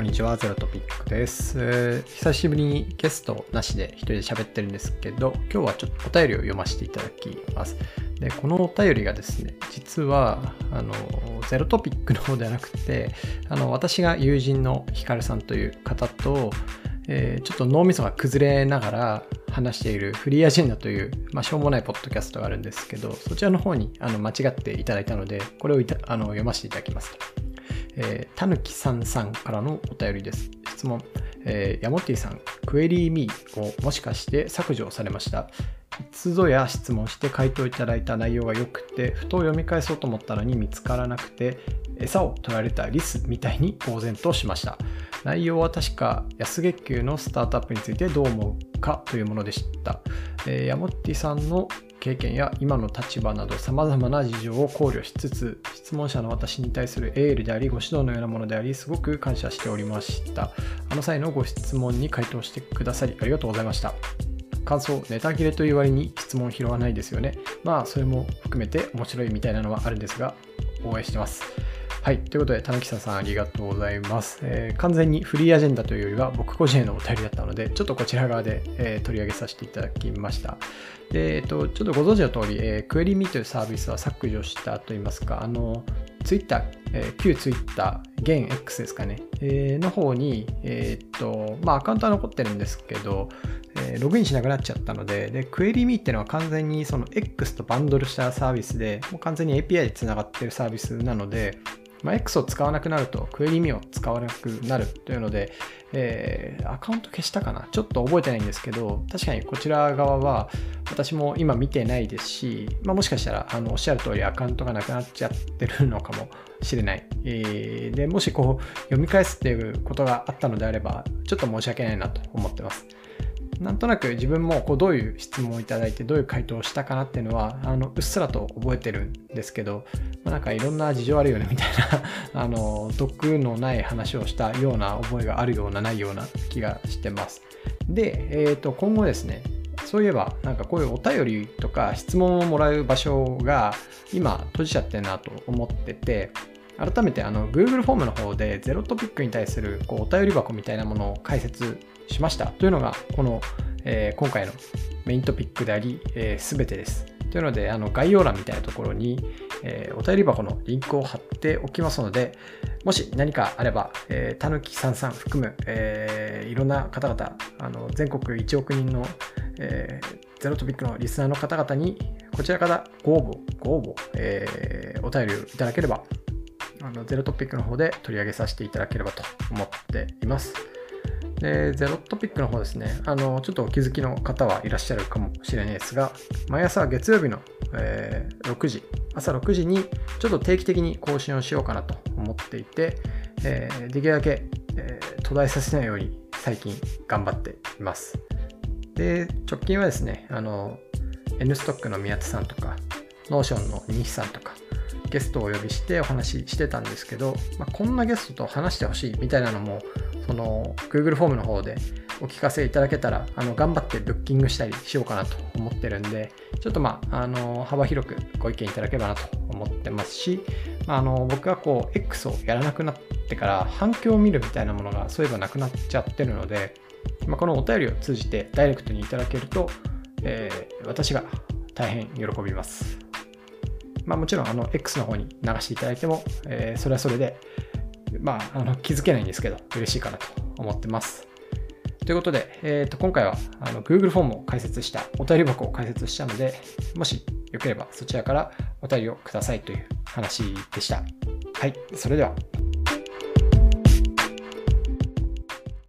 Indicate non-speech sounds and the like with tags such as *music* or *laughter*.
こんにちは。ゼロトピックです、えー、久しぶりにゲストなしで一人で喋ってるんですけど、今日はちょっとお便りを読ませていただきます。で、このお便りがですね、実は、あの、ゼロトピックの方ではなくて、あの、私が友人のヒカルさんという方と、えー、ちょっと脳みそが崩れながら話しているフリーアジェンダという、まあ、しょうもないポッドキャストがあるんですけど、そちらの方にあの間違っていただいたので、これをあの読ませていただきます。えー、たぬきさんさんからのお便りです。質問。えー、ヤモティさん、クエリーミーをもしかして削除されました。いつぞや質問して回答いただいた内容が良くて、ふと読み返そうと思ったのに見つからなくて、餌を取られたリスみたいに呆然としました。内容は確か安月給のスタートアップについてどう思うかというものでした。えー、ヤモッティさんの経験や今の立場など様々な事情を考慮しつつ質問者の私に対するエールでありご指導のようなものでありすごく感謝しておりました。あの際のご質問に回答してくださりありがとうございました。感想ネタ切れという割に質問拾わないですよね。まあそれも含めて面白いみたいなのはあるんですが応援してます。はい。ということで、田中さんありがとうございます、えー、完全にフリーアジェンダというよりは僕個人へのお便りだったので、ちょっとこちら側で、えー、取り上げさせていただきました。で、えっ、ー、と、ちょっとご存知の通り、え、クエリミというサービスは削除したといいますか、あの、ツイッター、え、旧ツイッター、現 X ですかね、え、の方に、えっ、と、まあ、アカウントは残ってるんですけど、え、ログインしなくなっちゃったので、で、クエリミっていうのは完全にその X とバンドルしたサービスで、もう完全に API で繋がってるサービスなので、まあ、X を使わなくなるとクエリミを使わなくなるというので、えー、アカウント消したかな？ちょっと覚えてないんですけど、確かにこちら側は私も今見てないですし、まあ、もしかしたらあのおっしゃる通りアカウントがなくなっちゃってるのかもしれない。えー、で、もしこう読み返すっていうことがあったのであれば、ちょっと申し訳ないなと思ってます。なんとなく自分もこうどういう質問をいただいてどういう回答をしたかなっていうのはあのうっすらと覚えてるんですけど、まあ、なんかいろんな事情あるよねみたいな *laughs* あの毒のない話をしたような覚えがあるようなないような気がしてます。で、えー、と今後ですねそういえばなんかこういうお便りとか質問をもらう場所が今閉じちゃってるなと思ってて改めてあの Google フォームの方でゼロトピックに対するこうお便り箱みたいなものを解説しましたというのがこの、えー、今回のメイントピックであり、えー、全てです。というのであの概要欄みたいなところに、えー、お便り箱のリンクを貼っておきますのでもし何かあれば、えたぬきさんさん含む、えー、いろんな方々あの全国1億人の、え、ゼロトピックのリスナーの方々にこちらからご応募、ご応募、えー、お便りをいただければのゼロトピックの方で取り上げさせていただければと思っています。で、ゼロトピックの方ですね、あの、ちょっとお気づきの方はいらっしゃるかもしれないですが、毎朝月曜日の、えー、6時、朝6時にちょっと定期的に更新をしようかなと思っていて、えー、できるだけ、えー、途絶えさせないように最近頑張っています。で、直近はですね、あの、N ストックの宮田さんとか、 Notion の西さんとか、ゲストをお呼びしてお話ししてたんですけど、まあ、こんなゲストと話してほしいみたいなのもその Google フォームの方でお聞かせいただけたらあの頑張ってブッキングしたりしようかなと思ってるんでちょっとまああの幅広くご意見いただければなと思ってますし、まあ、あの僕がこう X をやらなくなってから反響を見るみたいなものがそういえばなくなっちゃってるので、まあ、このお便りを通じてダイレクトにいただけると、えー、私が大変喜びます。まあ、もちろんあの X の方に流していただいても、えー、それはそれでまあ、あの気づけないんですけど、嬉しいかなと思ってます。ということで、えー、と今回はあの Google フォームを解説した、お便り箱を解説したので、もしよければそちらからお便りをくださいという話でした。はい、それでは。